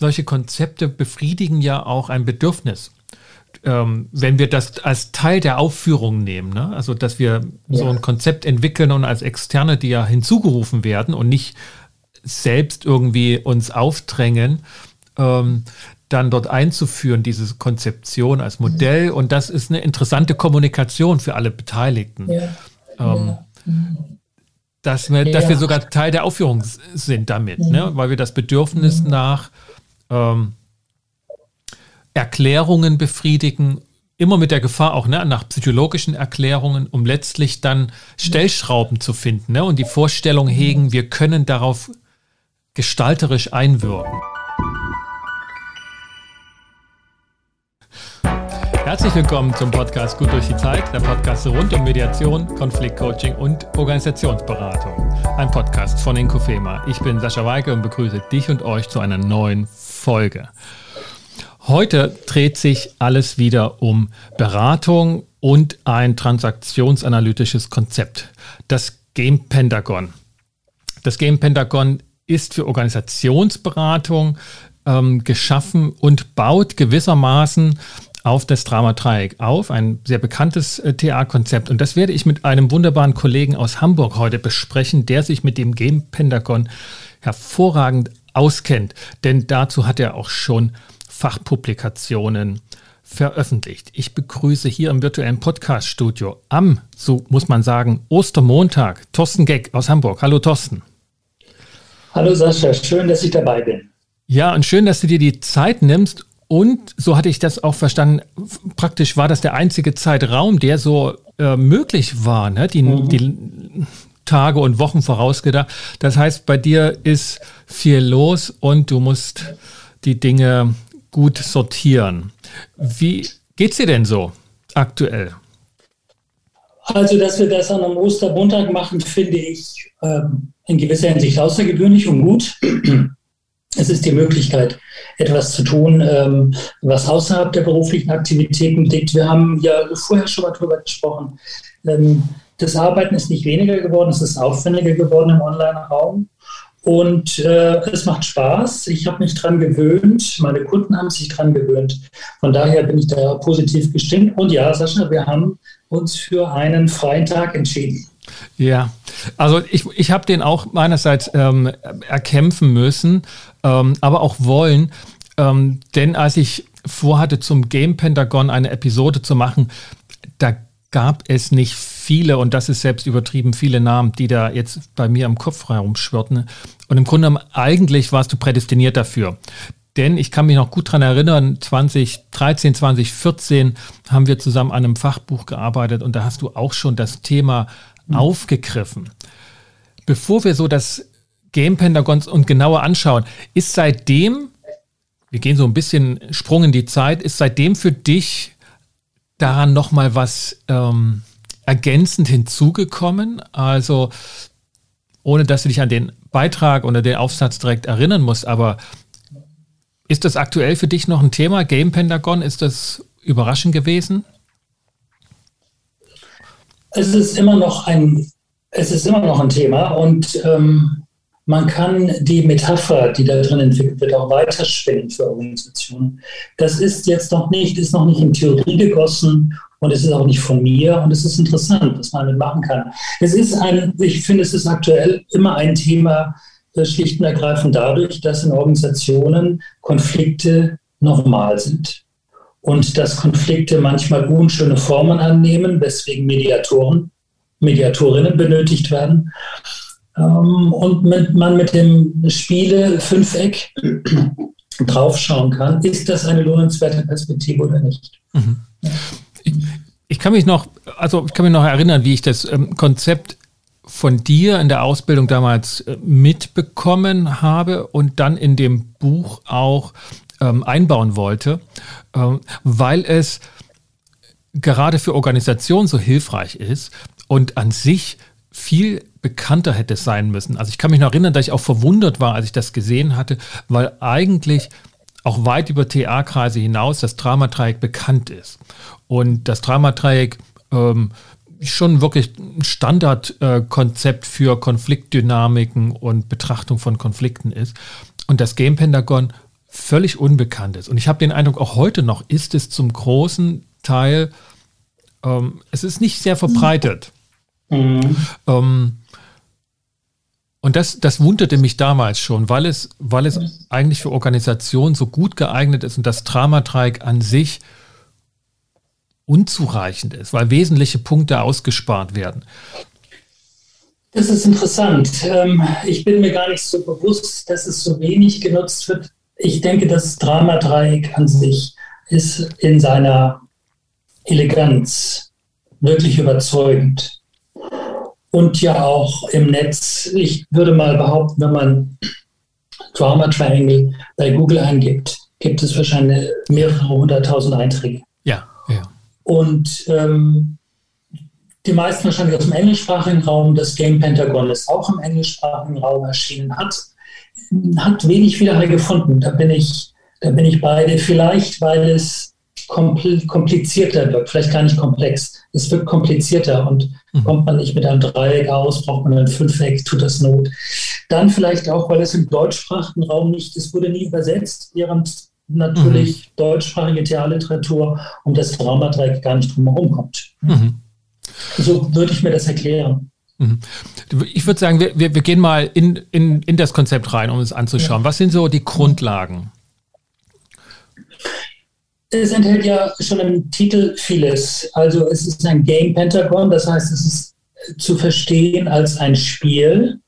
solche Konzepte befriedigen ja auch ein Bedürfnis. Ähm, wenn wir das als Teil der Aufführung nehmen, ne? also dass wir ja. so ein Konzept entwickeln und als Externe, die ja hinzugerufen werden und nicht selbst irgendwie uns aufdrängen, ähm, dann dort einzuführen, diese Konzeption als Modell. Mhm. Und das ist eine interessante Kommunikation für alle Beteiligten. Ja. Ähm, ja. Dass, wir, dass wir sogar Teil der Aufführung sind damit, mhm. ne? weil wir das Bedürfnis mhm. nach ähm, Erklärungen befriedigen, immer mit der Gefahr auch ne, nach psychologischen Erklärungen, um letztlich dann Stellschrauben zu finden ne, und die Vorstellung hegen, wir können darauf gestalterisch einwirken. Herzlich willkommen zum Podcast Gut durch die Zeit, der Podcast rund um Mediation, Konfliktcoaching und Organisationsberatung. Ein Podcast von Inkofema. Ich bin Sascha Weike und begrüße dich und euch zu einer neuen Folge. Heute dreht sich alles wieder um Beratung und ein transaktionsanalytisches Konzept, das Game Pentagon. Das Game Pentagon ist für Organisationsberatung ähm, geschaffen und baut gewissermaßen auf das Drama-Dreieck auf, ein sehr bekanntes äh, TA-Konzept. Und das werde ich mit einem wunderbaren Kollegen aus Hamburg heute besprechen, der sich mit dem Game Pentagon hervorragend auskennt. Denn dazu hat er auch schon Fachpublikationen veröffentlicht. Ich begrüße hier im virtuellen Podcast-Studio am, so muss man sagen, Ostermontag Thorsten Geck aus Hamburg. Hallo Thorsten. Hallo Sascha, schön, dass ich dabei bin. Ja, und schön, dass du dir die Zeit nimmst. Und so hatte ich das auch verstanden, praktisch war das der einzige Zeitraum, der so äh, möglich war, ne? die, mhm. die Tage und Wochen vorausgedacht. Das heißt, bei dir ist viel los und du musst die Dinge gut sortieren. Wie geht's dir denn so aktuell? Also, dass wir das an einem Ostermontag machen, finde ich ähm, in gewisser Hinsicht außergewöhnlich und gut. Es ist die Möglichkeit, etwas zu tun, ähm, was außerhalb der beruflichen Aktivitäten liegt. Wir haben ja vorher schon mal darüber gesprochen. Ähm, das Arbeiten ist nicht weniger geworden, es ist aufwendiger geworden im Online-Raum. Und äh, es macht Spaß. Ich habe mich dran gewöhnt. Meine Kunden haben sich dran gewöhnt. Von daher bin ich da positiv gestimmt. Und ja, Sascha, wir haben uns für einen freien Tag entschieden. Ja, also ich, ich habe den auch meinerseits ähm, erkämpfen müssen, ähm, aber auch wollen. Ähm, denn als ich vorhatte, zum Game Pentagon eine Episode zu machen, da gab es nicht viele, und das ist selbst übertrieben, viele Namen, die da jetzt bei mir im Kopf herumschwirrten. Und im Grunde eigentlich warst du prädestiniert dafür. Denn ich kann mich noch gut daran erinnern, 2013, 2014 haben wir zusammen an einem Fachbuch gearbeitet und da hast du auch schon das Thema mhm. aufgegriffen. Bevor wir so das Game Pentagons und genauer anschauen, ist seitdem, wir gehen so ein bisschen Sprung in die Zeit, ist seitdem für dich daran nochmal was ähm, ergänzend hinzugekommen? Also, ohne dass du dich an den Beitrag oder den Aufsatz direkt erinnern musst, aber ist das aktuell für dich noch ein Thema? Game Pentagon, ist das überraschend gewesen? Es ist immer noch ein, es ist immer noch ein Thema und ähm, man kann die Metapher, die da drin entwickelt wird, auch weiterspinnen für Organisationen. Das ist jetzt noch nicht, ist noch nicht in Theorie gegossen und es ist auch nicht von mir und es ist interessant, was man damit machen kann. Es ist ein, ich finde, es ist aktuell immer ein Thema, äh, schlicht und ergreifend dadurch, dass in Organisationen Konflikte normal sind und dass Konflikte manchmal unschöne Formen annehmen, weswegen Mediatoren, Mediatorinnen benötigt werden. Ähm, und mit, man mit dem Spiele Fünfeck draufschauen kann, ist das eine lohnenswerte Perspektive oder nicht. Mhm. Ich, ich, kann mich noch, also ich kann mich noch erinnern, wie ich das ähm, Konzept von dir in der Ausbildung damals äh, mitbekommen habe und dann in dem Buch auch ähm, einbauen wollte, ähm, weil es gerade für Organisationen so hilfreich ist und an sich viel bekannter hätte sein müssen. Also ich kann mich noch erinnern, dass ich auch verwundert war, als ich das gesehen hatte, weil eigentlich auch weit über TA-Kreise hinaus das Dramadreieck bekannt ist. Und das Dramadreieck ähm, schon wirklich ein Standardkonzept äh, für Konfliktdynamiken und Betrachtung von Konflikten ist. Und das Game Pentagon völlig unbekannt ist. Und ich habe den Eindruck, auch heute noch ist es zum großen Teil, ähm, es ist nicht sehr verbreitet. Mhm. Ähm, und das, das wunderte mich damals schon, weil es, weil es eigentlich für Organisationen so gut geeignet ist und das Dramatreieck an sich unzureichend ist, weil wesentliche Punkte ausgespart werden. Das ist interessant. Ähm, ich bin mir gar nicht so bewusst, dass es so wenig genutzt wird. Ich denke, das Dramadreieck an sich ist in seiner Eleganz wirklich überzeugend. Und ja auch im Netz. Ich würde mal behaupten, wenn man Drama Triangle bei Google eingibt, gibt es wahrscheinlich mehrere hunderttausend Einträge. Ja, ja. Und ähm, die meisten wahrscheinlich aus dem englischsprachigen Raum. Das Game Pentagon ist auch im englischsprachigen Raum erschienen, hat, hat wenig Widerhall gefunden. Da bin ich, da bin ich beide. Vielleicht, weil es komplizierter wird, vielleicht gar nicht komplex. Es wird komplizierter und mhm. kommt man nicht mit einem Dreieck aus, braucht man ein Fünfeck, tut das Not. Dann vielleicht auch, weil es im deutschsprachigen Raum nicht, es wurde nie übersetzt, während natürlich mhm. deutschsprachige Theaterliteratur um das Traumadreieck gar nicht drumherum kommt. Mhm. So würde ich mir das erklären. Mhm. Ich würde sagen, wir, wir, wir, gehen mal in, in, in das Konzept rein, um es anzuschauen. Ja. Was sind so die Grundlagen? Es enthält ja schon im Titel vieles. Also es ist ein Game Pentagon, das heißt, es ist zu verstehen als ein Spiel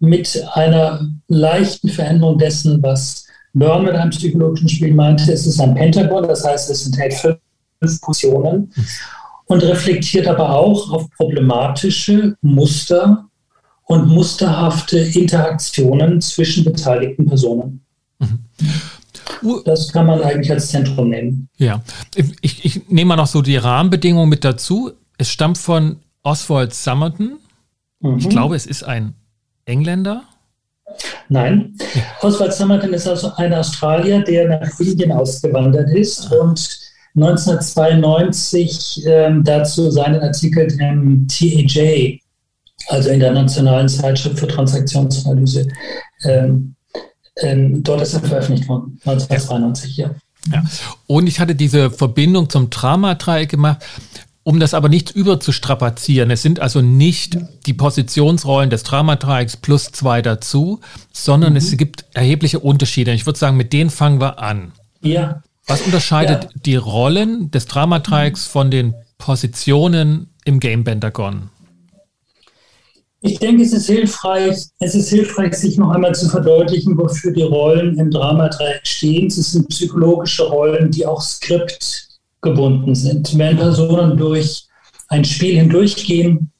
mit einer leichten Veränderung dessen, was Byrne mit einem psychologischen Spiel meinte. Es ist ein Pentagon, das heißt, es enthält fünf Positionen. Und reflektiert aber auch auf problematische Muster und musterhafte Interaktionen zwischen beteiligten Personen. Mhm. Das kann man eigentlich als Zentrum nehmen. Ja, ich, ich nehme mal noch so die Rahmenbedingungen mit dazu. Es stammt von Oswald Summerton. Mhm. Ich glaube, es ist ein Engländer. Nein. Oswald Summerton ist also ein Australier, der nach Indien ausgewandert ist ah. und 1992 ähm, dazu seinen Artikel im TAJ, also in der Nationalen Zeitschrift für Transaktionsanalyse. Ähm, ähm, dort ist er veröffentlicht worden, 1992, ja. ja. Und ich hatte diese Verbindung zum Dramadreieck gemacht, um das aber nicht überzustrapazieren. Es sind also nicht die Positionsrollen des Dramadreiecks plus zwei dazu, sondern mhm. es gibt erhebliche Unterschiede. Ich würde sagen, mit denen fangen wir an. Ja. Was unterscheidet ja. die Rollen des Dramatreiks von den Positionen im Game Pentagon? Ich denke, es ist hilfreich, es ist hilfreich, sich noch einmal zu verdeutlichen, wofür die Rollen im Dramadreieck stehen. Es sind psychologische Rollen, die auch skriptgebunden sind. Wenn Personen durch ein Spiel hindurchgehen,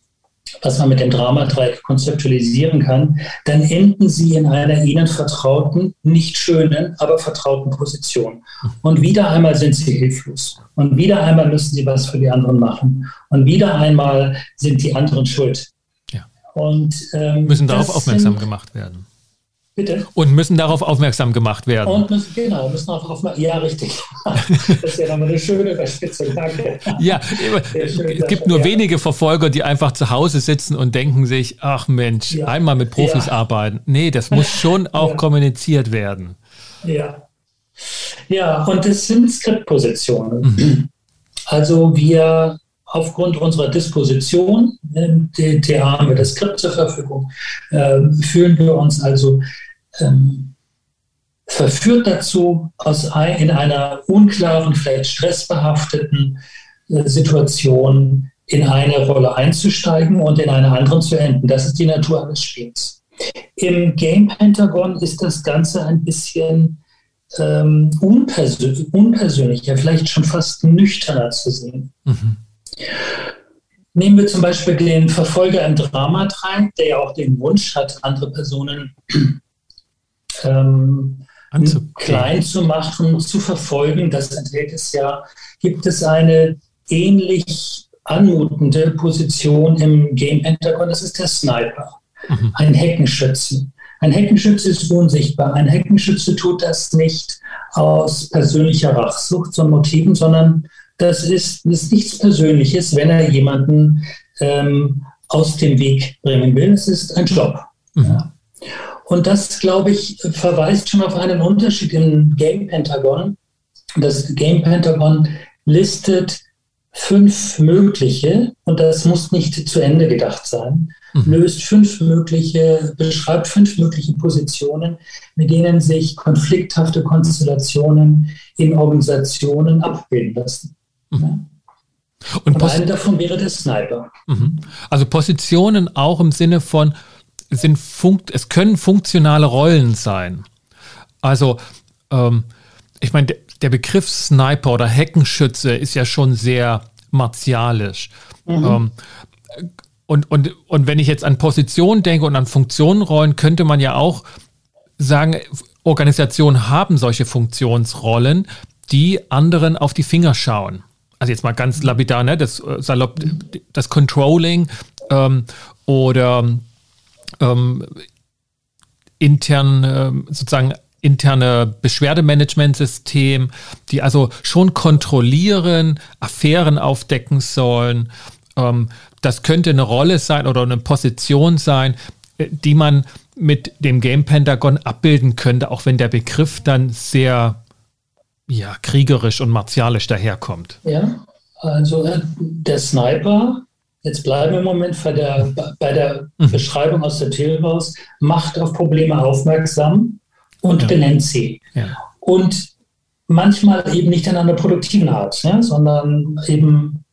was man mit dem Dramadreieck konzeptualisieren kann, dann enden sie in einer ihnen vertrauten, nicht schönen, aber vertrauten Position. Und wieder einmal sind sie hilflos. Und wieder einmal müssen sie was für die anderen machen. Und wieder einmal sind die anderen schuld. Und ähm, müssen darauf aufmerksam sind, gemacht werden. Bitte? Und müssen darauf aufmerksam gemacht werden. Und müssen, genau, müssen darauf aufmerksam Ja, richtig. Das ist ja nochmal eine schöne Überspitzung. Danke. Ja, es gibt nur ja. wenige Verfolger, die einfach zu Hause sitzen und denken sich, ach Mensch, ja. einmal mit Profis ja. arbeiten. Nee, das muss schon auch kommuniziert werden. Ja. Ja, und es sind Skriptpositionen. Mhm. Also wir aufgrund unserer Disposition, der, der haben wir das Skript zur Verfügung, äh, fühlen wir uns also ähm, verführt dazu, aus ein, in einer unklaren, vielleicht stressbehafteten äh, Situation in eine Rolle einzusteigen und in einer anderen zu enden. Das ist die Natur eines Spiels. Im Game Pentagon ist das Ganze ein bisschen ähm, unpersönlich, unpersönlicher, vielleicht schon fast nüchterner zu sehen. Mhm. Nehmen wir zum Beispiel den Verfolger im Dramatrein, der ja auch den Wunsch hat, andere Personen ähm, klein zu machen, zu verfolgen. Das enthält es ja. Gibt es eine ähnlich anmutende Position im Game Pentagon? Das ist der Sniper, mhm. ein Heckenschütze. Ein Heckenschütze ist unsichtbar. Ein Heckenschütze tut das nicht aus persönlicher Rachsucht und Motiven, sondern das ist, das ist nichts Persönliches, wenn er jemanden ähm, aus dem Weg bringen will. Es ist ein Job. Mhm. Ja. Und das, glaube ich, verweist schon auf einen Unterschied im Game Pentagon. Das Game Pentagon listet fünf mögliche, und das muss nicht zu Ende gedacht sein, mhm. löst fünf mögliche, beschreibt fünf mögliche Positionen, mit denen sich konflikthafte Konstellationen in Organisationen abbilden lassen. Mhm. Und, und eine davon wäre der Sniper. Mhm. Also Positionen auch im Sinne von, sind funkt, es können funktionale Rollen sein. Also, ähm, ich meine, der, der, Begriff Sniper oder Heckenschütze ist ja schon sehr martialisch. Mhm. Ähm, und, und, und wenn ich jetzt an Positionen denke und an Funktionenrollen, könnte man ja auch sagen, Organisationen haben solche Funktionsrollen, die anderen auf die Finger schauen. Also jetzt mal ganz lapidar, ne? das, äh, salopp, das Controlling ähm, oder ähm, intern ähm, sozusagen interne Beschwerdemanagementsystem, die also schon kontrollieren, Affären aufdecken sollen. Ähm, das könnte eine Rolle sein oder eine Position sein, äh, die man mit dem Game Pentagon abbilden könnte, auch wenn der Begriff dann sehr ja, kriegerisch und martialisch daherkommt. Ja, also äh, der Sniper, jetzt bleiben wir im Moment bei der, bei der mhm. Beschreibung aus der raus, macht auf Probleme aufmerksam und ja. benennt sie. Ja. Und manchmal eben nicht in einer produktiven Art, ja, sondern eben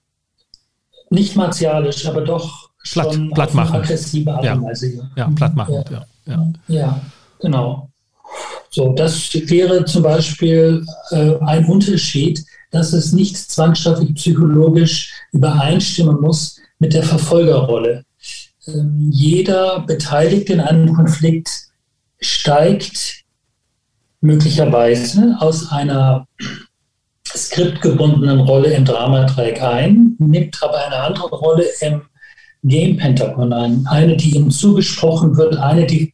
nicht martialisch, aber doch platt, schon platt aggressive Art und Weise. Ja, platt machen. Ja. Ja. ja, genau. So, das wäre zum Beispiel äh, ein Unterschied, dass es nicht zwangsläufig psychologisch übereinstimmen muss mit der Verfolgerrolle. Ähm, jeder Beteiligte in einem Konflikt steigt möglicherweise aus einer skriptgebundenen Rolle im Dramadreieck ein, nimmt aber eine andere Rolle im Game Pentagon ein. Eine, die ihm zugesprochen wird, eine, die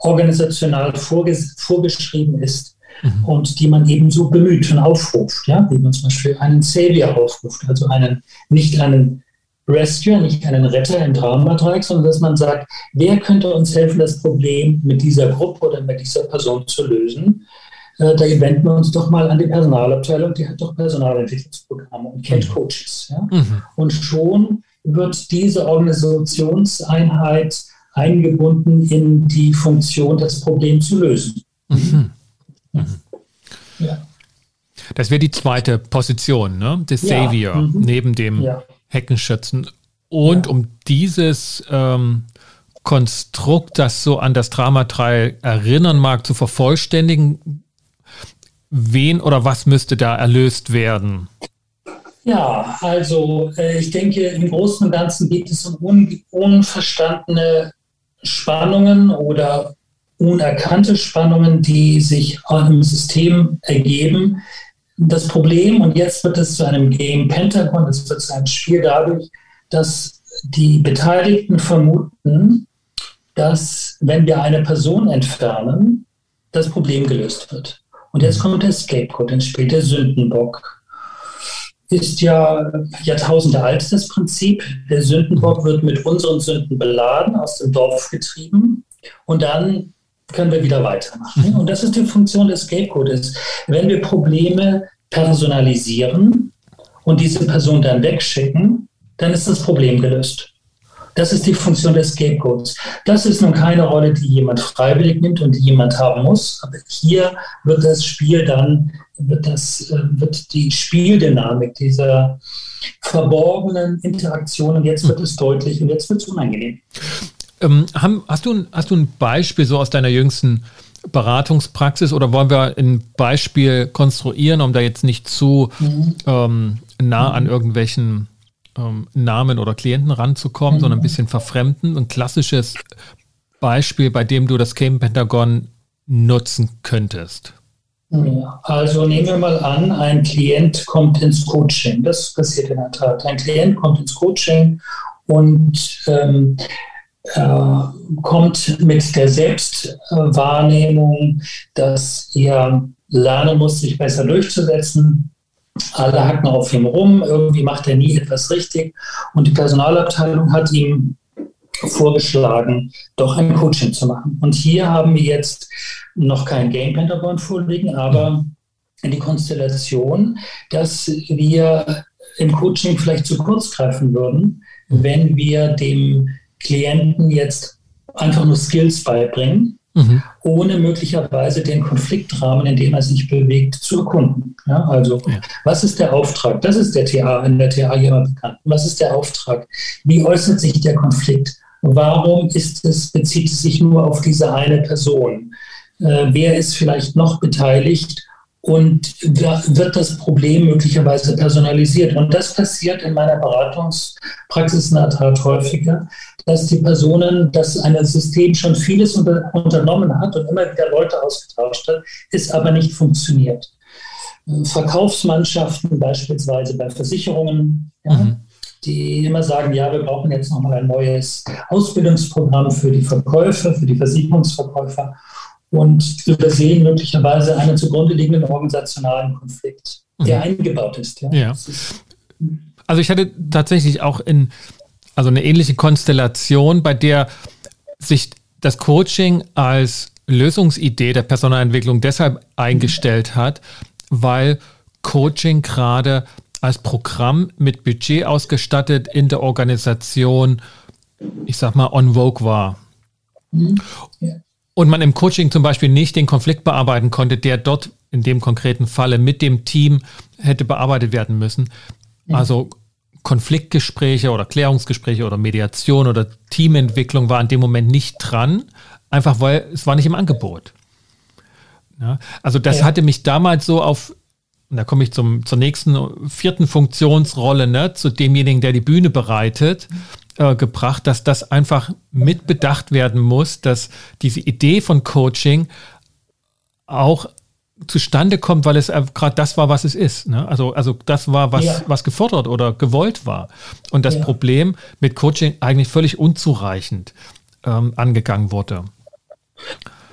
organisational vorges vorgeschrieben ist mhm. und die man eben so bemüht und aufruft. Ja? Wie man zum Beispiel einen Savior aufruft, also einen, nicht einen Rescue, nicht einen Retter im Dramadreieck, sondern dass man sagt, wer könnte uns helfen, das Problem mit dieser Gruppe oder mit dieser Person zu lösen? Äh, da wenden wir uns doch mal an die Personalabteilung, die hat doch Personalentwicklungsprogramme und kennt mhm. Coaches. Ja? Mhm. Und schon wird diese Organisationseinheit eingebunden in die Funktion, das Problem zu lösen. Mhm. Mhm. Ja. Das wäre die zweite Position, ne? des ja. Savior mhm. neben dem ja. Heckenschützen. Und um dieses ähm, Konstrukt, das so an das Drama 3 erinnern mag, zu vervollständigen, wen oder was müsste da erlöst werden? Ja, also äh, ich denke, im Großen und Ganzen geht es um un unverstandene Spannungen oder unerkannte Spannungen, die sich im System ergeben. Das Problem, und jetzt wird es zu einem Game Pentagon, es wird zu einem Spiel dadurch, dass die Beteiligten vermuten, dass wenn wir eine Person entfernen, das Problem gelöst wird. Und jetzt kommt der Scapegoat ins Spiel, der Sündenbock. Ist ja Jahrtausende alt, das Prinzip. Der Sündenbock wird mit unseren Sünden beladen, aus dem Dorf getrieben. Und dann können wir wieder weitermachen. Und das ist die Funktion des Scapegoats. Wenn wir Probleme personalisieren und diese Person dann wegschicken, dann ist das Problem gelöst. Das ist die Funktion des Scapegoats. Das ist nun keine Rolle, die jemand freiwillig nimmt und die jemand haben muss. Aber hier wird das Spiel dann, wird, das, äh, wird die Spieldynamik dieser verborgenen Interaktionen, jetzt wird es deutlich und jetzt wird es unangenehm. Ähm, hast, du, hast du ein Beispiel so aus deiner jüngsten Beratungspraxis oder wollen wir ein Beispiel konstruieren, um da jetzt nicht zu mhm. ähm, nah an irgendwelchen ähm, Namen oder Klienten ranzukommen, mhm. sondern ein bisschen verfremden. Ein klassisches Beispiel, bei dem du das Game Pentagon nutzen könntest. Also nehmen wir mal an, ein Klient kommt ins Coaching. Das passiert in der Tat. Ein Klient kommt ins Coaching und ähm, äh, kommt mit der Selbstwahrnehmung, dass er lernen muss, sich besser durchzusetzen, alle hacken auf ihm rum, irgendwie macht er nie etwas richtig. Und die Personalabteilung hat ihm vorgeschlagen, doch ein Coaching zu machen. Und hier haben wir jetzt noch kein Game Pentagon vorliegen, aber die Konstellation, dass wir im Coaching vielleicht zu kurz greifen würden, wenn wir dem Klienten jetzt einfach nur Skills beibringen, mhm. ohne möglicherweise den Konfliktrahmen, in dem er sich bewegt, zu erkunden. Ja, also, ja. was ist der Auftrag? Das ist der TA, in der TA immer bekannt. Was ist der Auftrag? Wie äußert sich der Konflikt? Warum ist es, bezieht es sich nur auf diese eine Person? Äh, wer ist vielleicht noch beteiligt? Und da wird das Problem möglicherweise personalisiert. Und das passiert in meiner Beratungspraxis in der Tat häufiger, dass die Personen, dass ein System schon vieles unter, unternommen hat und immer wieder Leute ausgetauscht hat, es aber nicht funktioniert. Verkaufsmannschaften beispielsweise bei Versicherungen, ja, mhm. die immer sagen, ja, wir brauchen jetzt nochmal ein neues Ausbildungsprogramm für die Verkäufer, für die Versicherungsverkäufer und übersehen möglicherweise einen zugrunde liegenden organisationalen Konflikt, der mhm. eingebaut ist. Ja. ja. Also ich hatte tatsächlich auch in also eine ähnliche Konstellation, bei der sich das Coaching als Lösungsidee der Personalentwicklung deshalb eingestellt hat, weil Coaching gerade als Programm mit Budget ausgestattet in der Organisation, ich sag mal, on vogue war. Mhm. Und man im Coaching zum Beispiel nicht den Konflikt bearbeiten konnte, der dort in dem konkreten Falle mit dem Team hätte bearbeitet werden müssen. Also Konfliktgespräche oder Klärungsgespräche oder Mediation oder Teamentwicklung war in dem Moment nicht dran, einfach weil es war nicht im Angebot. Ja, also das ja. hatte mich damals so auf, und da komme ich zum, zur nächsten vierten Funktionsrolle, ne, zu demjenigen, der die Bühne bereitet. Äh, gebracht, dass das einfach mitbedacht werden muss, dass diese Idee von Coaching auch zustande kommt, weil es gerade das war, was es ist. Ne? Also, also das war, was, ja. was gefordert oder gewollt war. Und das ja. Problem mit Coaching eigentlich völlig unzureichend ähm, angegangen wurde.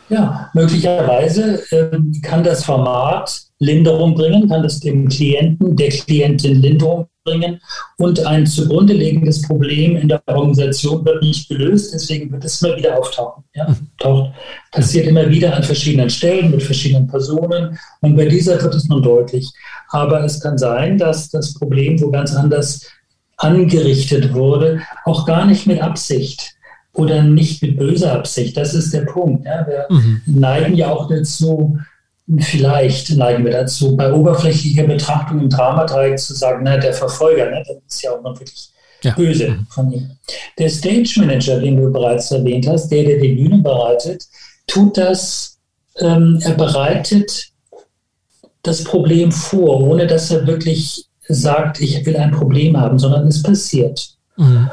Ja, möglicherweise äh, kann das Format Linderung bringen, kann es dem Klienten, der Klientin Linderung bringen und ein zugrunde liegendes Problem in der Organisation wird nicht gelöst, deswegen wird es immer wieder auftauchen. Ja? Mhm. Taucht, passiert immer wieder an verschiedenen Stellen mit verschiedenen Personen und bei dieser wird es nun deutlich. Aber es kann sein, dass das Problem wo ganz anders angerichtet wurde, auch gar nicht mit Absicht oder nicht mit böser Absicht. Das ist der Punkt. Ja? Wir mhm. neigen ja auch dazu, Vielleicht neigen wir dazu, bei oberflächlicher Betrachtung im Dramadreieck zu sagen, na, der Verfolger, ne, das ist ja auch noch wirklich ja. böse mhm. von ihm. Der Stage Manager, den du bereits erwähnt hast, der, der die Bühne bereitet, tut das, ähm, er bereitet das Problem vor, ohne dass er wirklich sagt, ich will ein Problem haben, sondern es passiert. Mhm.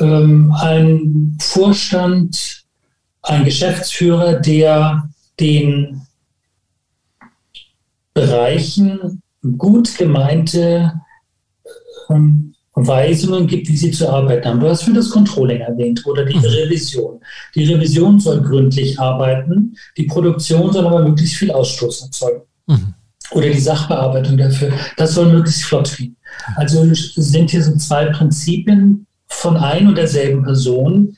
Ähm, ein Vorstand, ein Geschäftsführer, der den Bereichen gut gemeinte ähm, Weisungen gibt, wie sie zu arbeiten haben. Du hast für das Controlling erwähnt oder die mhm. Revision. Die Revision soll gründlich arbeiten, die Produktion soll aber möglichst viel Ausstoß erzeugen. Mhm. Oder die Sachbearbeitung dafür, das soll möglichst flott gehen. Also sind hier so zwei Prinzipien von ein und derselben Person,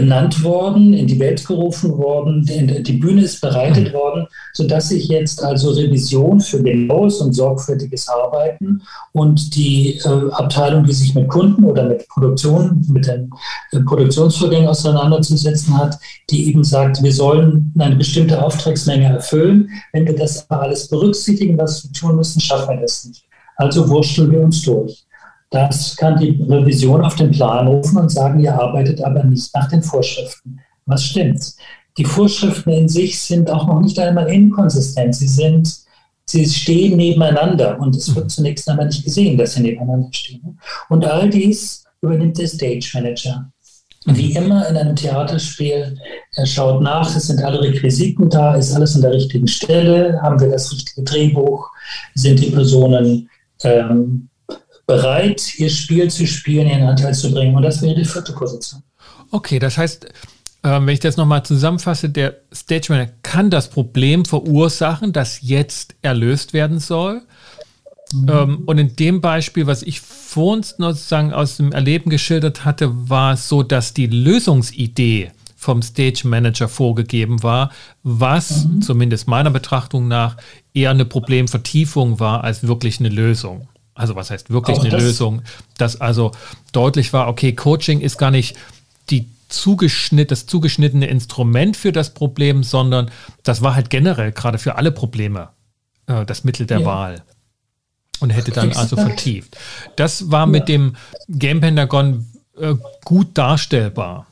benannt worden, in die Welt gerufen worden, die Bühne ist bereitet mhm. worden, sodass sich jetzt also Revision für genaues und sorgfältiges Arbeiten und die äh, Abteilung, die sich mit Kunden oder mit Produktion, mit den äh, Produktionsvorgängen auseinanderzusetzen hat, die eben sagt, wir sollen eine bestimmte Auftragsmenge erfüllen. Wenn wir das alles berücksichtigen, was wir tun müssen, schaffen wir das nicht. Also wursteln wir uns durch. Das kann die Revision auf den Plan rufen und sagen, ihr arbeitet aber nicht nach den Vorschriften. Was stimmt? Die Vorschriften in sich sind auch noch nicht einmal inkonsistent. Sie sind, sie stehen nebeneinander und es wird zunächst einmal nicht gesehen, dass sie nebeneinander stehen. Und all dies übernimmt der Stage Manager. Wie immer in einem Theaterspiel, er schaut nach, es sind alle Requisiten da, ist alles an der richtigen Stelle, haben wir das richtige Drehbuch, sind die Personen ähm, bereit, ihr Spiel zu spielen, ihren Anteil zu bringen. Und das wäre die vierte Position. Okay, das heißt, ähm, wenn ich das nochmal zusammenfasse, der Stage Manager kann das Problem verursachen, das jetzt erlöst werden soll. Mhm. Ähm, und in dem Beispiel, was ich vorhin sozusagen aus dem Erleben geschildert hatte, war es so, dass die Lösungsidee vom Stage Manager vorgegeben war, was mhm. zumindest meiner Betrachtung nach eher eine Problemvertiefung war als wirklich eine Lösung. Also was heißt wirklich Auch eine das Lösung? Dass also deutlich war, okay, Coaching ist gar nicht die zugeschnitt, das zugeschnittene Instrument für das Problem, sondern das war halt generell gerade für alle Probleme äh, das Mittel der ja. Wahl und hätte dann also vertieft. Das war mit dem Game Pentagon äh, gut darstellbar.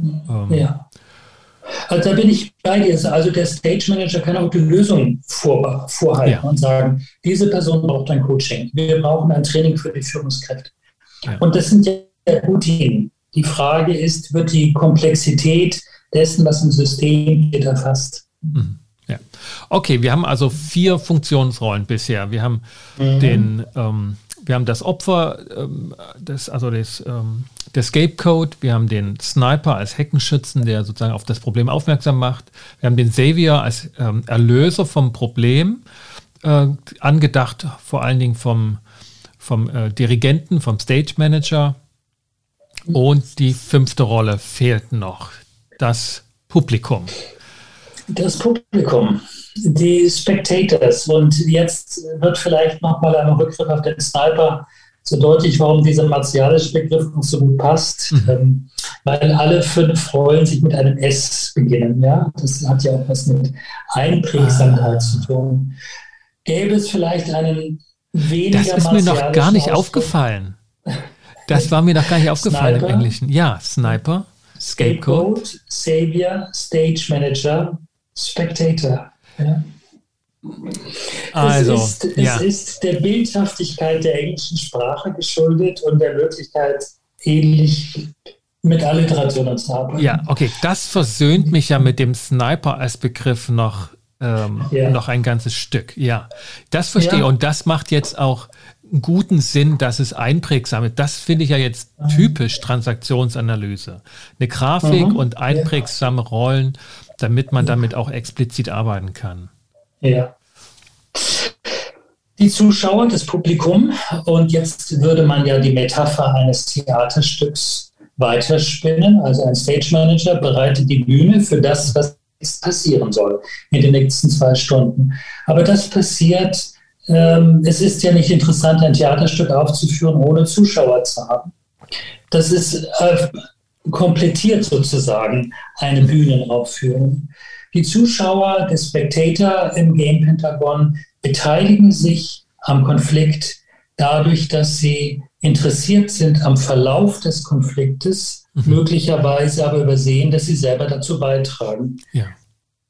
Ähm, ja. Also da bin ich bei dir. Also der Stage Manager kann auch die Lösung vor, vorhalten ja. und sagen, diese Person braucht ein Coaching. Wir brauchen ein Training für die Führungskräfte. Ja. Und das sind ja Routinen. Die Frage ist, wird die Komplexität dessen, was im System steht, erfasst? Mhm. Ja. Okay, wir haben also vier Funktionsrollen bisher. Wir haben mhm. den, ähm, wir haben das Opfer, ähm, das, also das, ähm, der Scapegoat, wir haben den Sniper als Heckenschützen, der sozusagen auf das Problem aufmerksam macht. Wir haben den Savior als ähm, Erlöser vom Problem, äh, angedacht vor allen Dingen vom, vom äh, Dirigenten, vom Stage Manager. Und die fünfte Rolle fehlt noch, das Publikum. Das Publikum, die Spectators. Und jetzt wird vielleicht nochmal ein Rückgriff auf den Sniper so deutlich, warum dieser martialische Begriff uns so gut passt. Mhm. Ähm, weil alle fünf Rollen sich mit einem S beginnen. Ja? Das hat ja auch was mit Einprägsamkeit ah. zu tun. Gäbe es vielleicht einen weniger Das ist mir noch gar nicht Ausdruck? aufgefallen. Das war mir noch gar nicht aufgefallen Sniper, im Englischen. Ja, Sniper, Scapegoat, Scapegoat Savior, Stage Manager, Spectator. Ja. Also, es, ist, ja. es ist der Bildhaftigkeit der englischen Sprache geschuldet und der Möglichkeit, ähnlich mit Alliterationen zu arbeiten. Ja, okay, das versöhnt mich ja mit dem Sniper als Begriff noch, ähm, ja. noch ein ganzes Stück. Ja, das verstehe ja. und das macht jetzt auch guten Sinn, dass es einprägsam ist. Das finde ich ja jetzt mhm. typisch Transaktionsanalyse. Eine Grafik mhm. und einprägsame Rollen, damit man damit auch explizit arbeiten kann. Ja. Die Zuschauer, das Publikum, und jetzt würde man ja die Metapher eines Theaterstücks weiterspinnen. Also ein Stage Manager bereitet die Bühne für das, was passieren soll in den nächsten zwei Stunden. Aber das passiert ähm, es ist ja nicht interessant, ein Theaterstück aufzuführen, ohne Zuschauer zu haben. Das ist äh, komplettiert sozusagen eine Bühnenaufführung. Die Zuschauer, der Spectator im Game Pentagon beteiligen sich am Konflikt dadurch, dass sie interessiert sind am Verlauf des Konfliktes, mhm. möglicherweise aber übersehen, dass sie selber dazu beitragen. Ja.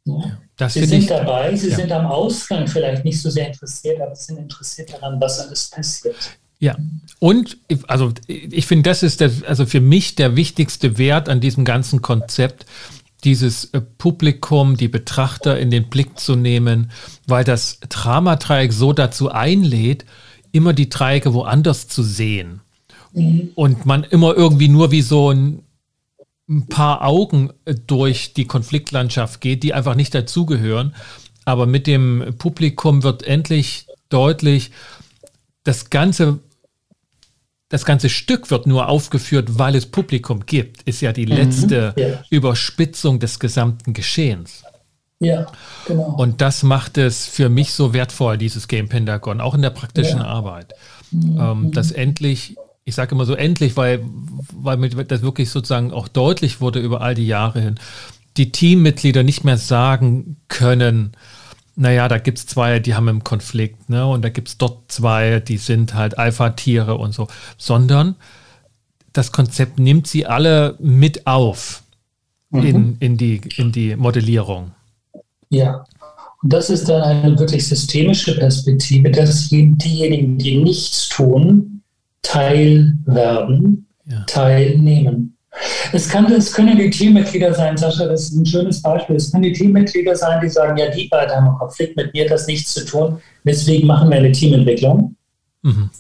ja. Das Sie sind ich, dabei, Sie ja. sind am Ausgang vielleicht nicht so sehr interessiert, aber Sie sind interessiert daran, was alles passiert. Ja, und also ich finde, das ist der, also für mich der wichtigste Wert an diesem ganzen Konzept, dieses äh, Publikum, die Betrachter in den Blick zu nehmen, weil das Dramadreieck so dazu einlädt, immer die Dreiecke woanders zu sehen. Mhm. Und man immer irgendwie nur wie so ein ein paar Augen äh, durch die Konfliktlandschaft geht, die einfach nicht dazugehören. Aber mit dem Publikum wird endlich deutlich, das ganze, das ganze Stück wird nur aufgeführt, weil es Publikum gibt, ist ja die mhm, letzte ja. Überspitzung des gesamten Geschehens. Ja, genau. Und das macht es für mich so wertvoll, dieses Game Pentagon, auch in der praktischen ja. Arbeit. Mhm. Ähm, dass endlich ich sage immer so endlich, weil, weil mir das wirklich sozusagen auch deutlich wurde über all die Jahre hin, die Teammitglieder nicht mehr sagen können, naja, da gibt es zwei, die haben einen Konflikt, ne? Und da gibt es dort zwei, die sind halt Alpha-Tiere und so, sondern das Konzept nimmt sie alle mit auf mhm. in, in, die, in die Modellierung. Ja. Und das ist dann eine wirklich systemische Perspektive, dass diejenigen, die nichts tun, teilwerden, ja. teilnehmen. Es, kann, es können die Teammitglieder sein, Sascha, das ist ein schönes Beispiel. Es können die Teammitglieder sein, die sagen, ja, die beiden haben einen Konflikt, mit mir hat das nichts zu tun, deswegen machen wir eine Teamentwicklung. Mhm.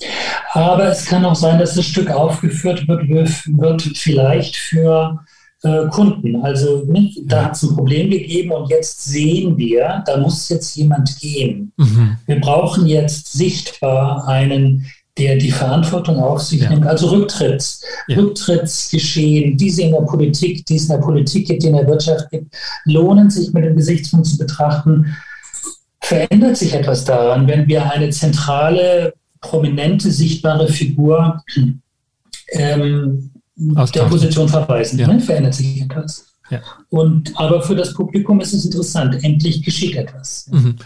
Aber es kann auch sein, dass das Stück aufgeführt wird, wird vielleicht für, äh, Kunden. Also ne, da hat es ein Problem gegeben und jetzt sehen wir, da muss jetzt jemand gehen. Mhm. Wir brauchen jetzt sichtbar einen, der die Verantwortung auf sich ja. nimmt, also Rücktritts, ja. Rücktrittsgeschehen, die es in der Politik, die es in der Politik gibt, die in der Wirtschaft gibt, lohnen sich mit dem Gesichtspunkt zu betrachten, verändert sich etwas daran, wenn wir eine zentrale, prominente, sichtbare Figur ähm, der Position verweisen. Ja. Ne? Verändert sich etwas. Ja. Und, aber für das Publikum ist es interessant. Endlich geschieht etwas. Mhm.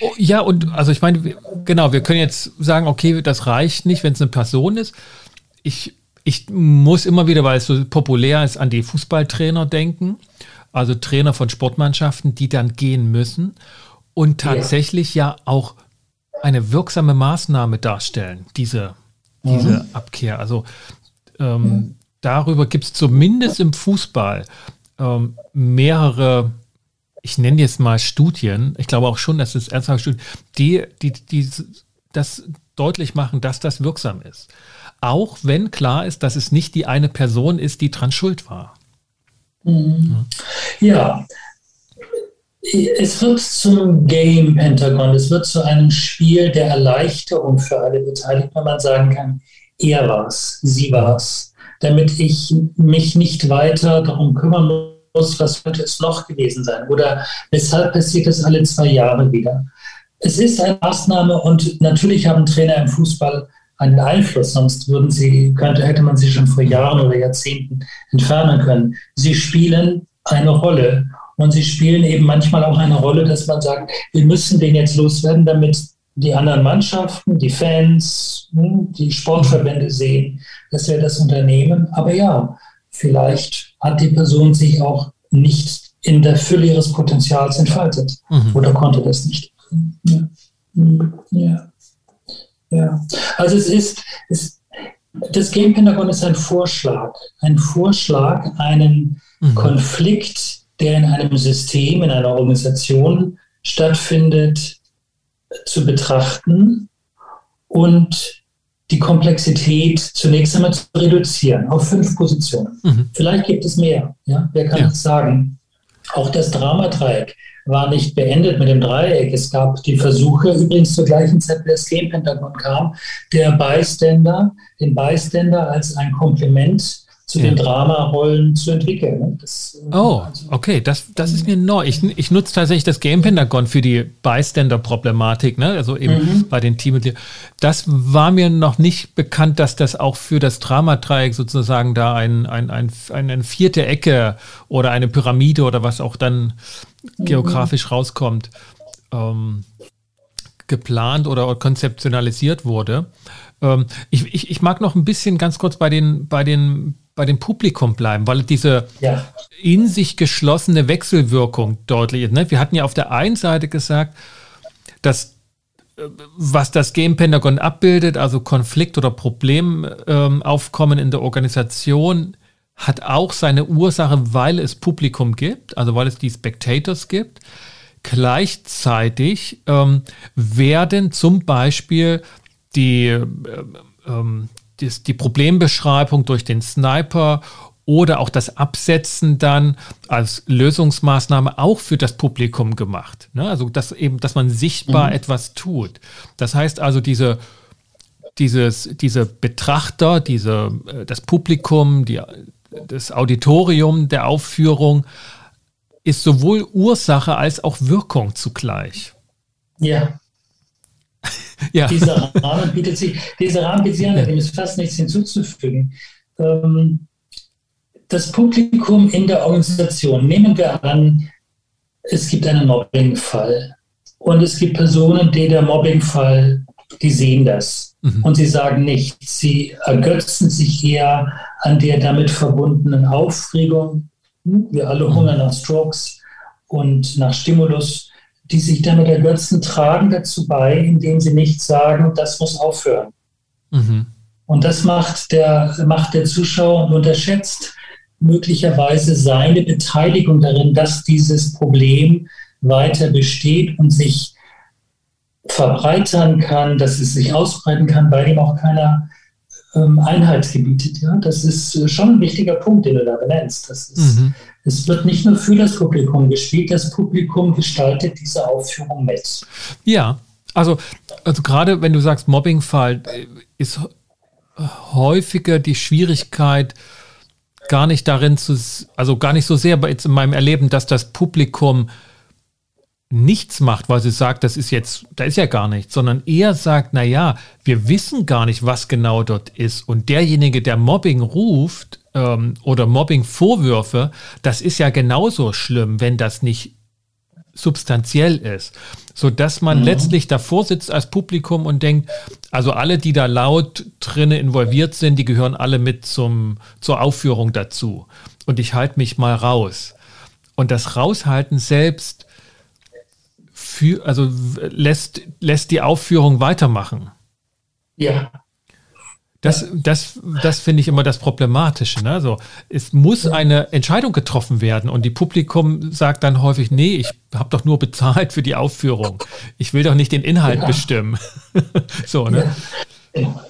Oh, ja, und also ich meine, genau, wir können jetzt sagen, okay, das reicht nicht, wenn es eine Person ist. Ich, ich muss immer wieder, weil es so populär ist, an die Fußballtrainer denken. Also Trainer von Sportmannschaften, die dann gehen müssen und tatsächlich ja, ja auch eine wirksame Maßnahme darstellen, diese, diese mhm. Abkehr. Also ähm, mhm darüber gibt es zumindest im Fußball ähm, mehrere, ich nenne jetzt mal Studien, ich glaube auch schon, dass es ernsthafte Studien, die, die, die das deutlich machen, dass das wirksam ist. Auch wenn klar ist, dass es nicht die eine Person ist, die dran schuld war. Mhm. Ja, es wird zum Game Pentagon, es wird zu einem Spiel der Erleichterung für alle Beteiligten, wenn man sagen kann, er war es, sie war es damit ich mich nicht weiter darum kümmern muss, was könnte es noch gewesen sein oder weshalb passiert es alle zwei Jahre wieder. Es ist eine Maßnahme und natürlich haben Trainer im Fußball einen Einfluss, sonst würden sie, könnte, hätte man sie schon vor Jahren oder Jahrzehnten entfernen können. Sie spielen eine Rolle und sie spielen eben manchmal auch eine Rolle, dass man sagt, wir müssen den jetzt loswerden, damit die anderen Mannschaften, die Fans, hm, die Sportverbände sehen, dass wir das unternehmen. Aber ja, vielleicht hat die Person sich auch nicht in der Fülle ihres Potenzials entfaltet mhm. oder konnte das nicht. Ja. Hm, ja. ja. Also es ist, es, das Game Pentagon ist ein Vorschlag, ein Vorschlag, einen mhm. Konflikt, der in einem System, in einer Organisation stattfindet, zu betrachten und die Komplexität zunächst einmal zu reduzieren auf fünf Positionen. Mhm. Vielleicht gibt es mehr, ja? wer kann ja. das sagen? Auch das Dramadreieck war nicht beendet mit dem Dreieck. Es gab die Versuche, übrigens zur gleichen Zeit, wie das Game-Pentagon kam, der Bystander, den Bystander als ein Kompliment zu den Dramarollen zu entwickeln. Ne? Das, äh, oh, also, okay, das, das ist mir neu. Ich, ich nutze tatsächlich das Game Pentagon für die Bystander-Problematik, ne? also eben mhm. bei den Teammitgliedern. Das war mir noch nicht bekannt, dass das auch für das Dramadreieck sozusagen da ein, ein, ein, eine vierte Ecke oder eine Pyramide oder was auch dann mhm. geografisch rauskommt, ähm, geplant oder konzeptionalisiert wurde. Ähm, ich, ich, ich mag noch ein bisschen ganz kurz bei den, bei den bei dem Publikum bleiben, weil diese ja. in sich geschlossene Wechselwirkung deutlich ist. Ne? Wir hatten ja auf der einen Seite gesagt, dass äh, was das Game Pentagon abbildet, also Konflikt oder Problemaufkommen ähm, in der Organisation, hat auch seine Ursache, weil es Publikum gibt, also weil es die Spectators gibt. Gleichzeitig ähm, werden zum Beispiel die, äh, ähm, das, die Problembeschreibung durch den Sniper oder auch das Absetzen dann als Lösungsmaßnahme auch für das Publikum gemacht. Ne? Also dass eben, dass man sichtbar mhm. etwas tut. Das heißt also, diese, dieses, diese Betrachter, diese, äh, das Publikum, die, das Auditorium der Aufführung ist sowohl Ursache als auch Wirkung zugleich. Ja. ja. Dieser Rahmen bietet sich, dieser Rahmen bietet sich an, dem ist fast nichts hinzuzufügen. Ähm, das Publikum in der Organisation, nehmen wir an, es gibt einen Mobbingfall und es gibt Personen, die der Mobbingfall, die sehen das mhm. und sie sagen nichts. Sie ergötzen sich eher an der damit verbundenen Aufregung. Wir alle mhm. hungern nach Strokes und nach Stimulus die sich damit ergötzen, tragen dazu bei, indem sie nicht sagen, das muss aufhören. Mhm. Und das macht der, macht der Zuschauer und unterschätzt möglicherweise seine Beteiligung darin, dass dieses Problem weiter besteht und sich verbreitern kann, dass es sich ausbreiten kann, weil ihm auch keiner Einhalt gebietet. Ja? Das ist äh, schon ein wichtiger Punkt, den du da benennst. Das ist, mhm. Es wird nicht nur für das Publikum gespielt, das Publikum gestaltet diese Aufführung mit. Ja, also, also gerade wenn du sagst Mobbingfall, äh, ist häufiger die Schwierigkeit, gar nicht darin zu, also gar nicht so sehr bei jetzt in meinem Erleben, dass das Publikum nichts macht, weil sie sagt, das ist jetzt, da ist ja gar nichts, sondern eher sagt, na ja, wir wissen gar nicht, was genau dort ist. Und derjenige, der Mobbing ruft ähm, oder Mobbing-Vorwürfe, das ist ja genauso schlimm, wenn das nicht substanziell ist, so dass man mhm. letztlich davor sitzt als Publikum und denkt, also alle, die da laut drinne involviert sind, die gehören alle mit zum, zur Aufführung dazu. Und ich halte mich mal raus. Und das Raushalten selbst für, also lässt, lässt die Aufführung weitermachen. Ja. Das, das, das finde ich immer das Problematische. Ne? Also, es muss eine Entscheidung getroffen werden und die Publikum sagt dann häufig, nee, ich habe doch nur bezahlt für die Aufführung. Ich will doch nicht den Inhalt ja. bestimmen. so, ne? Ja.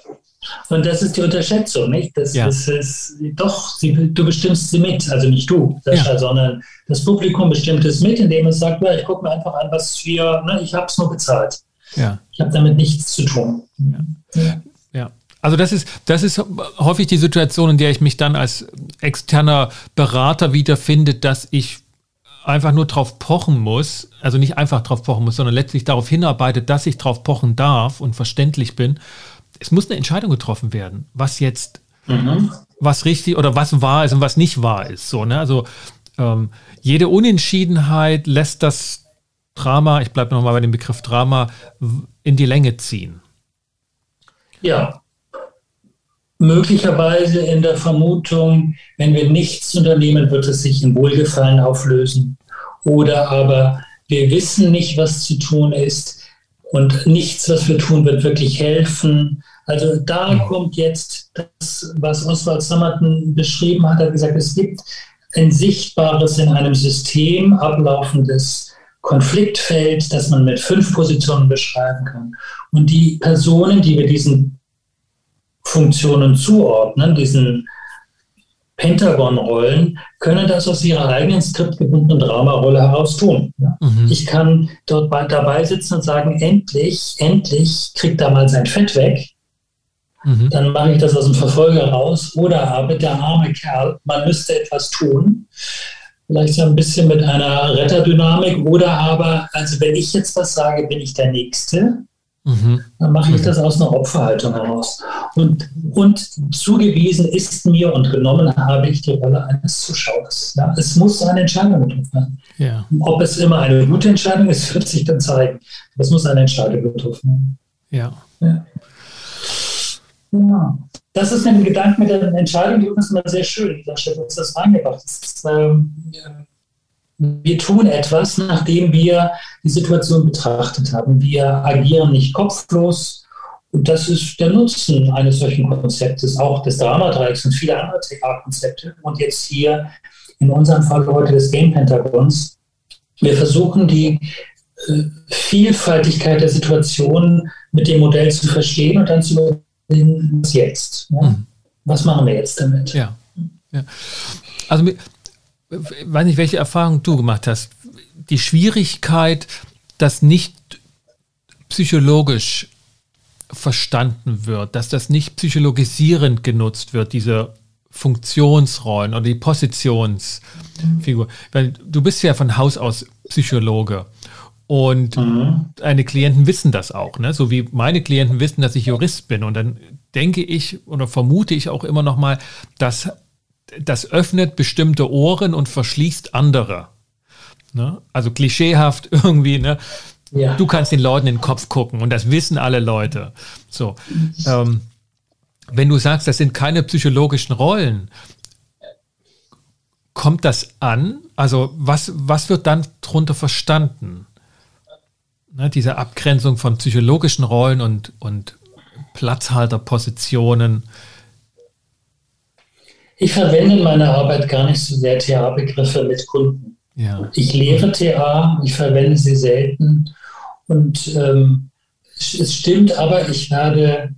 Und das ist die Unterschätzung, nicht? Das, ja. das ist doch, sie, du bestimmst sie mit, also nicht du, Sascha, ja. sondern das Publikum bestimmt es mit, indem es sagt, ja, ich gucke mir einfach an, was wir, ne, ich habe es nur bezahlt. Ja. Ich habe damit nichts zu tun. Ja. Also das ist, das ist häufig die Situation, in der ich mich dann als externer Berater wiederfinde, dass ich einfach nur drauf pochen muss, also nicht einfach drauf pochen muss, sondern letztlich darauf hinarbeite, dass ich drauf pochen darf und verständlich bin es muss eine Entscheidung getroffen werden, was jetzt, mhm. was richtig oder was wahr ist und was nicht wahr ist. So, ne? Also ähm, jede Unentschiedenheit lässt das Drama, ich bleibe nochmal bei dem Begriff Drama, in die Länge ziehen. Ja. Möglicherweise in der Vermutung, wenn wir nichts unternehmen, wird es sich in Wohlgefallen auflösen. Oder aber wir wissen nicht, was zu tun ist und nichts, was wir tun, wird wirklich helfen. Also da kommt jetzt das, was Oswald Sammerton beschrieben hat. Er hat gesagt, es gibt ein sichtbares in einem System ablaufendes Konfliktfeld, das man mit fünf Positionen beschreiben kann. Und die Personen, die wir diesen Funktionen zuordnen, diesen Pentagon-Rollen, können das aus ihrer eigenen skriptgebundenen Dramarolle heraus tun. Mhm. Ich kann dort dabei sitzen und sagen, endlich, endlich kriegt da mal sein Fett weg. Mhm. Dann mache ich das aus dem Verfolger raus. Oder aber der arme Kerl, man müsste etwas tun. Vielleicht so ein bisschen mit einer Retterdynamik. Oder aber, also wenn ich jetzt was sage, bin ich der Nächste. Mhm. Dann mache ich mhm. das aus einer Opferhaltung heraus. Und, und zugewiesen ist mir und genommen habe ich die Rolle eines Zuschauers. Ja, es muss eine Entscheidung getroffen werden. Ja. Ob es immer eine gute Entscheidung ist, wird sich dann zeigen. Es muss eine Entscheidung getroffen werden. Ja. ja. Ja. Das ist ein Gedanke mit der Entscheidung, die ist immer sehr schön, dass das reingebracht ist. Ähm, wir tun etwas, nachdem wir die Situation betrachtet haben. Wir agieren nicht kopflos. Und das ist der Nutzen eines solchen Konzeptes, auch des Dramadreiecks und vieler anderer TA-Konzepte. Und jetzt hier in unserem Fall heute des Game Pentagons. Wir versuchen die äh, Vielfaltigkeit der Situation mit dem Modell zu verstehen und dann zu was jetzt? Ja? Mhm. Was machen wir jetzt damit? Ja. ja. Also, ich weiß nicht, welche Erfahrung du gemacht hast. Die Schwierigkeit, dass nicht psychologisch verstanden wird, dass das nicht psychologisierend genutzt wird, diese Funktionsrollen oder die Positionsfigur. Weil du bist ja von Haus aus Psychologe. Und mhm. deine Klienten wissen das auch, ne? so wie meine Klienten wissen, dass ich Jurist bin. Und dann denke ich oder vermute ich auch immer noch mal, dass das öffnet bestimmte Ohren und verschließt andere. Ne? Also klischeehaft irgendwie, ne? Ja. Du kannst den Leuten in den Kopf gucken und das wissen alle Leute. So. Ähm, wenn du sagst, das sind keine psychologischen Rollen, kommt das an? Also was, was wird dann darunter verstanden? Ne, diese Abgrenzung von psychologischen Rollen und, und Platzhalterpositionen. Ich verwende in meiner Arbeit gar nicht so sehr TA-Begriffe mit Kunden. Ja. Ich lehre TA, ich verwende sie selten. Und ähm, es stimmt aber, ich werde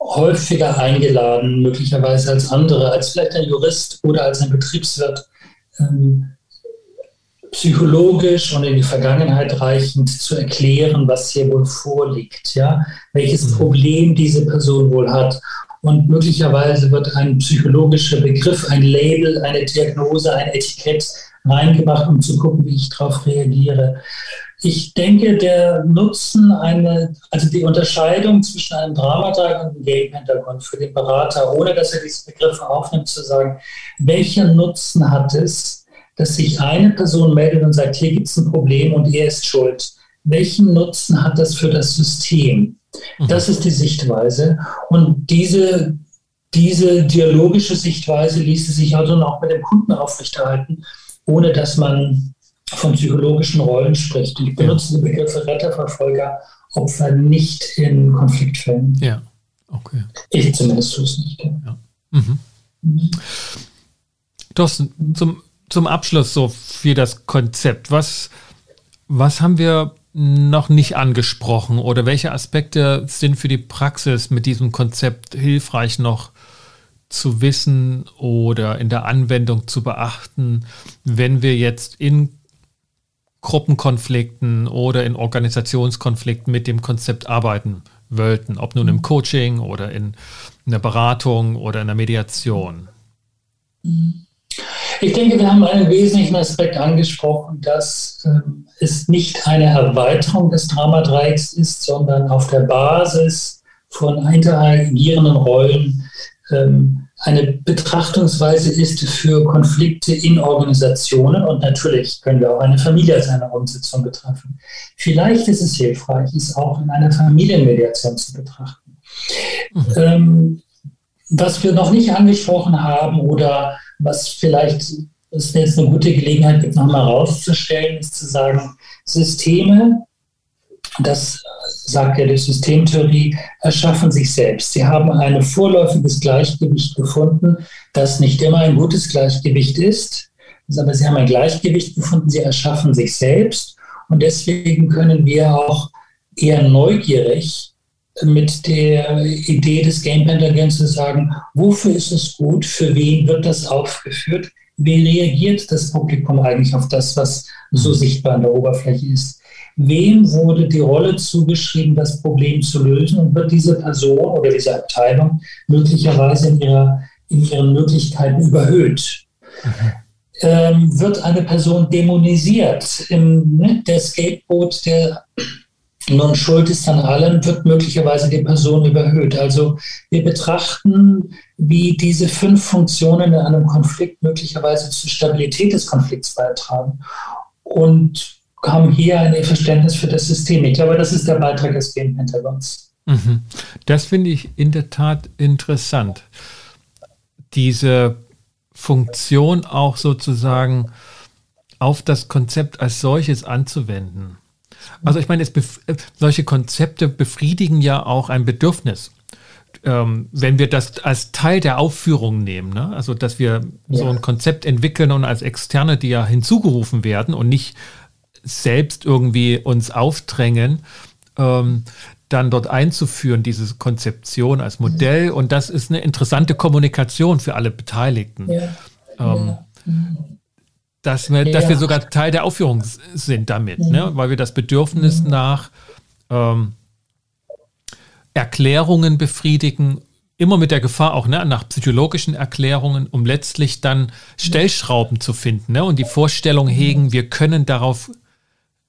häufiger eingeladen, möglicherweise als andere, als vielleicht ein Jurist oder als ein Betriebswirt, ähm, psychologisch und in die Vergangenheit reichend zu erklären, was hier wohl vorliegt, ja, welches mhm. Problem diese Person wohl hat. Und möglicherweise wird ein psychologischer Begriff, ein Label, eine Diagnose, ein Etikett reingebracht, um zu gucken, wie ich darauf reagiere. Ich denke, der Nutzen, eine, also die Unterscheidung zwischen einem Dramatag und einem Game-Pentagon für den Berater, ohne dass er diese Begriffe aufnimmt, zu sagen, welchen Nutzen hat es, dass sich eine Person meldet und sagt, hier gibt es ein Problem und er ist schuld. Welchen Nutzen hat das für das System? Mhm. Das ist die Sichtweise. Und diese, diese dialogische Sichtweise ließe sich also noch mit dem Kunden aufrechterhalten, ohne dass man von psychologischen Rollen spricht. Ich benutze die Begriffe Retterverfolger, Opfer nicht in Konfliktfällen. Ja, okay. Ich zumindest tue es nicht. Ja. Mhm. Mhm. Thorsten, zum zum Abschluss so für das Konzept. Was, was haben wir noch nicht angesprochen oder welche Aspekte sind für die Praxis mit diesem Konzept hilfreich noch zu wissen oder in der Anwendung zu beachten, wenn wir jetzt in Gruppenkonflikten oder in Organisationskonflikten mit dem Konzept arbeiten wollten, ob nun im mhm. Coaching oder in, in der Beratung oder in der Mediation? Mhm. Ich denke, wir haben einen wesentlichen Aspekt angesprochen, dass ähm, es nicht eine Erweiterung des Dramadreiecks ist, sondern auf der Basis von interagierenden Rollen ähm, eine Betrachtungsweise ist für Konflikte in Organisationen und natürlich können wir auch eine Familie als eine Umsetzung betreffen. Vielleicht ist es hilfreich, es auch in einer Familienmediation zu betrachten. Mhm. Ähm, was wir noch nicht angesprochen haben oder was vielleicht es jetzt eine gute Gelegenheit gibt, nochmal herauszustellen, ist zu sagen, Systeme, das sagt ja die Systemtheorie, erschaffen sich selbst. Sie haben ein vorläufiges Gleichgewicht gefunden, das nicht immer ein gutes Gleichgewicht ist, aber sie haben ein Gleichgewicht gefunden, sie erschaffen sich selbst und deswegen können wir auch eher neugierig mit der Idee des Game Pentagons zu sagen, wofür ist es gut, für wen wird das aufgeführt, wie reagiert das Publikum eigentlich auf das, was so sichtbar an der Oberfläche ist. Wem wurde die Rolle zugeschrieben, das Problem zu lösen und wird diese Person oder diese Abteilung möglicherweise in, ihrer, in ihren Möglichkeiten überhöht? Mhm. Ähm, wird eine Person dämonisiert? Ne, der Skateboard, der nun Schuld ist an allem, wird möglicherweise die Person überhöht. Also wir betrachten, wie diese fünf Funktionen in einem Konflikt möglicherweise zur Stabilität des Konflikts beitragen und haben hier ein Verständnis für das System. Ich glaube, das ist der Beitrag des Game Pentagons. Mhm. Das finde ich in der Tat interessant. Diese Funktion auch sozusagen auf das Konzept als solches anzuwenden. Also ich meine, solche Konzepte befriedigen ja auch ein Bedürfnis. Ähm, wenn wir das als Teil der Aufführung nehmen, ne? also dass wir ja. so ein Konzept entwickeln und als Externe, die ja hinzugerufen werden und nicht selbst irgendwie uns aufdrängen, ähm, dann dort einzuführen, diese Konzeption als Modell. Mhm. Und das ist eine interessante Kommunikation für alle Beteiligten. Ja. Ähm, ja. Mhm dass wir, ja. dass wir sogar Teil der Aufführung sind damit, mhm. ne? weil wir das Bedürfnis mhm. nach ähm, Erklärungen befriedigen, immer mit der Gefahr auch ne, nach psychologischen Erklärungen, um letztlich dann Stellschrauben zu finden ne? und die Vorstellung hegen, wir können darauf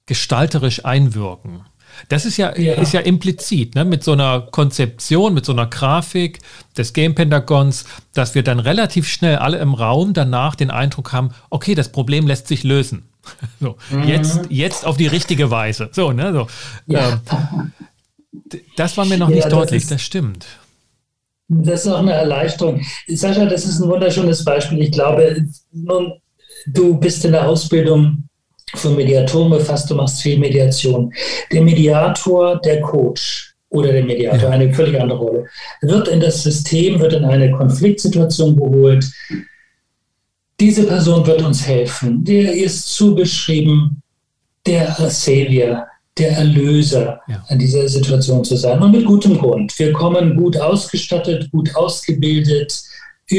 gestalterisch einwirken. Das ist ja, ja. ist ja implizit, ne? mit so einer Konzeption, mit so einer Grafik des Game Pentagons, dass wir dann relativ schnell alle im Raum danach den Eindruck haben, okay, das Problem lässt sich lösen. So, mhm. jetzt, jetzt auf die richtige Weise. So, ne, so. Ja. Ähm, das war mir noch ja, nicht deutlich, ist, das stimmt. Das ist auch eine Erleichterung. Sascha, das ist ein wunderschönes Beispiel. Ich glaube, nun, du bist in der Ausbildung von Mediatoren befasst, du machst viel Mediation. Der Mediator, der Coach oder der Mediator, ja. eine völlig andere Rolle, wird in das System, wird in eine Konfliktsituation geholt. Diese Person wird uns helfen. Der ist zugeschrieben, der Savior, der Erlöser ja. an dieser Situation zu sein. Und mit gutem Grund. Wir kommen gut ausgestattet, gut ausgebildet,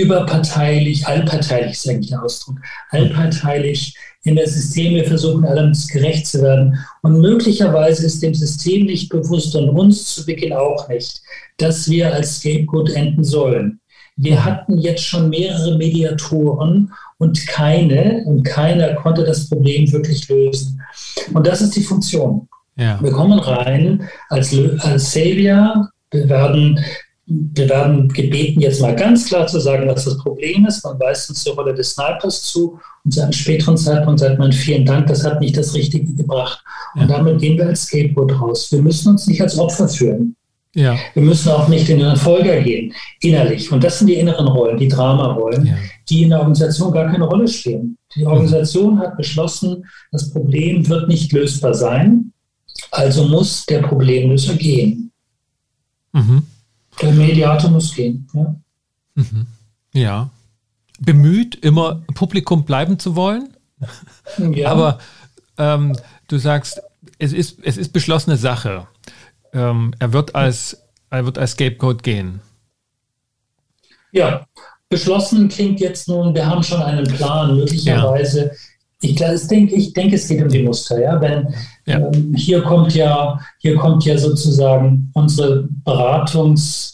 überparteilich, allparteilich ist eigentlich der Ausdruck, allparteilich in das System. Wir versuchen allem gerecht zu werden. Und möglicherweise ist dem System nicht bewusst und uns zu Beginn auch nicht, dass wir als Scapegoat enden sollen. Wir hatten jetzt schon mehrere Mediatoren und keine und keiner konnte das Problem wirklich lösen. Und das ist die Funktion. Ja. Wir kommen rein als, als Savior, wir werden, wir werden gebeten, jetzt mal ganz klar zu sagen, was das Problem ist. Man weist uns die Rolle des Snipers zu und zu einem späteren Zeitpunkt sagt man, vielen Dank, das hat nicht das Richtige gebracht. Und damit gehen wir als Skateboard raus. Wir müssen uns nicht als Opfer führen. Ja. Wir müssen auch nicht in den Folger gehen, innerlich. Und das sind die inneren Rollen, die Dramarollen, ja. die in der Organisation gar keine Rolle spielen. Die Organisation hat beschlossen, das Problem wird nicht lösbar sein, also muss der Problemlöser gehen. Mhm. Der Mediator muss gehen. Ja. Mhm. ja. Bemüht, immer Publikum bleiben zu wollen. Ja. Aber ähm, du sagst, es ist, es ist beschlossene Sache ähm, er, wird als, er wird als Scapegoat gehen. Ja, beschlossen klingt jetzt nun, wir haben schon einen Plan, möglicherweise. Ja. Ich, denke, ich denke, es geht um die Muster. Ja? Wenn, ja. Ähm, hier, kommt ja, hier kommt ja sozusagen unsere Beratungs-,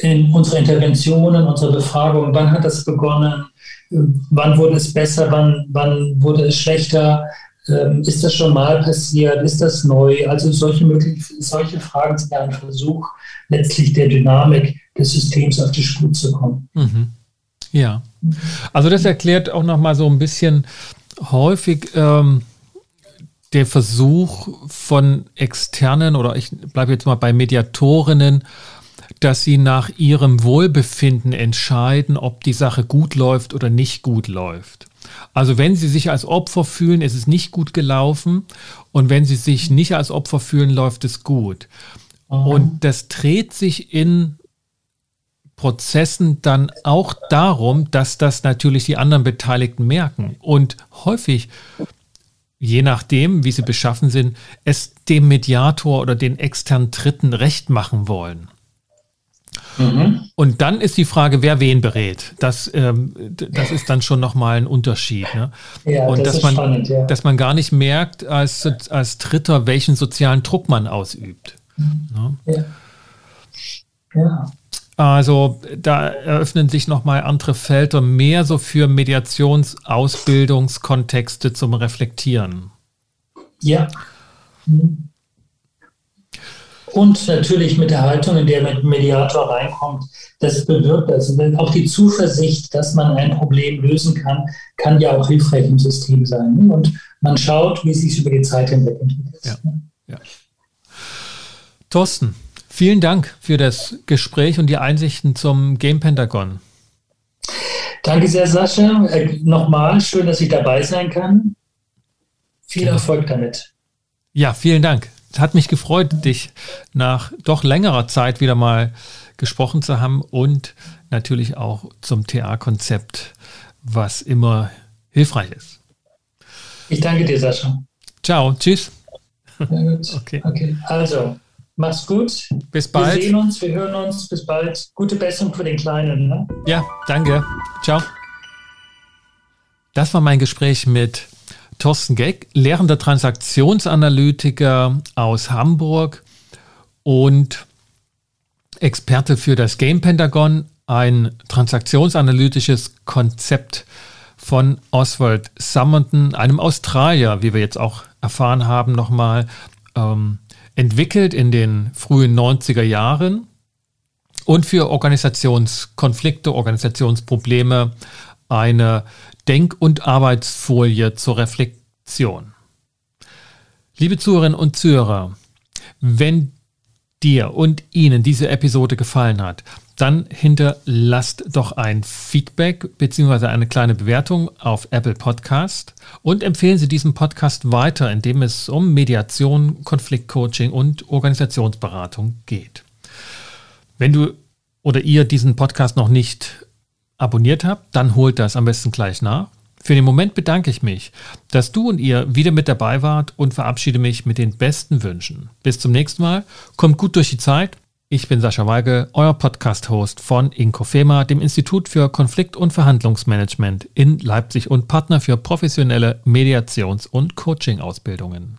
in unsere Interventionen, unsere Befragung, wann hat das begonnen, wann wurde es besser, wann, wann wurde es schlechter, ähm, ist das schon mal passiert? Ist das neu? Also solche, möglich, solche Fragen sind ein Versuch, letztlich der Dynamik des Systems auf die Spur zu kommen. Mhm. Ja, also das erklärt auch nochmal so ein bisschen häufig ähm, der Versuch von externen oder ich bleibe jetzt mal bei Mediatorinnen, dass sie nach ihrem Wohlbefinden entscheiden, ob die Sache gut läuft oder nicht gut läuft. Also wenn Sie sich als Opfer fühlen, ist es nicht gut gelaufen. Und wenn Sie sich nicht als Opfer fühlen, läuft es gut. Mhm. Und das dreht sich in Prozessen dann auch darum, dass das natürlich die anderen Beteiligten merken. Und häufig, je nachdem, wie sie beschaffen sind, es dem Mediator oder den externen Dritten recht machen wollen. Mhm. Und dann ist die Frage, wer wen berät. Das, ähm, das ist dann schon nochmal ein Unterschied. Ne? Ja, und das dass, man, spannend, ja. dass man gar nicht merkt als, als Dritter, welchen sozialen Druck man ausübt. Mhm. Ne? Ja. ja. Also da eröffnen sich nochmal andere Felder mehr so für Mediationsausbildungskontexte zum Reflektieren. Ja. Und natürlich mit der Haltung, in der ein Mediator reinkommt, das bewirkt also auch die Zuversicht, dass man ein Problem lösen kann, kann ja auch hilfreich im System sein. Und man schaut, wie es sich über die Zeit hinweg entwickelt. Ja. Ja. Thorsten, vielen Dank für das Gespräch und die Einsichten zum Game Pentagon. Danke sehr, Sascha. Äh, nochmal, schön, dass ich dabei sein kann. Viel Erfolg damit. Ja, vielen Dank. Es hat mich gefreut, dich nach doch längerer Zeit wieder mal gesprochen zu haben und natürlich auch zum TA-Konzept, was immer hilfreich ist. Ich danke dir, Sascha. Ciao, tschüss. Ja, gut. Okay. okay. Also, mach's gut. Bis bald. Wir sehen uns, wir hören uns. Bis bald. Gute Besserung für den Kleinen. Ne? Ja, danke. Ciao. Das war mein Gespräch mit Thorsten Geck, lehrender Transaktionsanalytiker aus Hamburg und Experte für das Game Pentagon, ein transaktionsanalytisches Konzept von Oswald Summerton, einem Australier, wie wir jetzt auch erfahren haben, nochmal ähm, entwickelt in den frühen 90er Jahren und für Organisationskonflikte, Organisationsprobleme eine Denk- und Arbeitsfolie zur Reflexion. Liebe Zuhörerinnen und Zuhörer, wenn dir und Ihnen diese Episode gefallen hat, dann hinterlasst doch ein Feedback bzw. eine kleine Bewertung auf Apple Podcast und empfehlen Sie diesen Podcast weiter, indem es um Mediation, Konfliktcoaching und Organisationsberatung geht. Wenn du oder ihr diesen Podcast noch nicht abonniert habt, dann holt das am besten gleich nach. Für den Moment bedanke ich mich, dass du und ihr wieder mit dabei wart und verabschiede mich mit den besten Wünschen. Bis zum nächsten Mal. Kommt gut durch die Zeit. Ich bin Sascha Weige, euer Podcast-Host von Inkofema, dem Institut für Konflikt- und Verhandlungsmanagement in Leipzig und Partner für professionelle Mediations- und Coaching-Ausbildungen.